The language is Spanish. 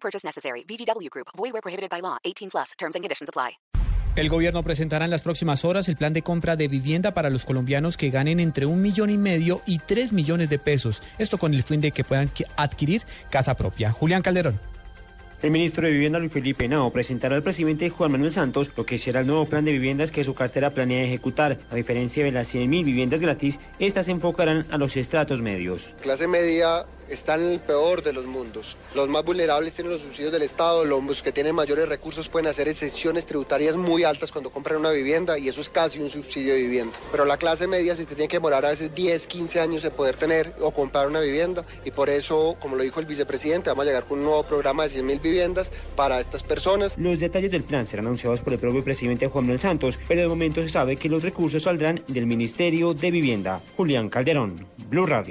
Purchase necessary. Group. Prohibited by law. 18 plus. Terms and conditions apply. El gobierno presentará en las próximas horas el plan de compra de vivienda para los colombianos que ganen entre un millón y medio y tres millones de pesos. Esto con el fin de que puedan adquirir casa propia. Julián Calderón. El ministro de Vivienda Luis Felipe Nao presentará al presidente Juan Manuel Santos lo que será el nuevo plan de viviendas que su cartera planea ejecutar. A diferencia de las 100.000 viviendas gratis, estas se enfocarán a los estratos medios. Clase media está en el peor de los mundos. Los más vulnerables tienen los subsidios del Estado, los que tienen mayores recursos pueden hacer exenciones tributarias muy altas cuando compran una vivienda y eso es casi un subsidio de vivienda. Pero la clase media se tiene que demorar a veces 10, 15 años de poder tener o comprar una vivienda y por eso, como lo dijo el vicepresidente, vamos a llegar con un nuevo programa de 100.000 viviendas para estas personas. Los detalles del plan serán anunciados por el propio presidente Juan Manuel Santos, pero de momento se sabe que los recursos saldrán del Ministerio de Vivienda. Julián Calderón, Blue Radio.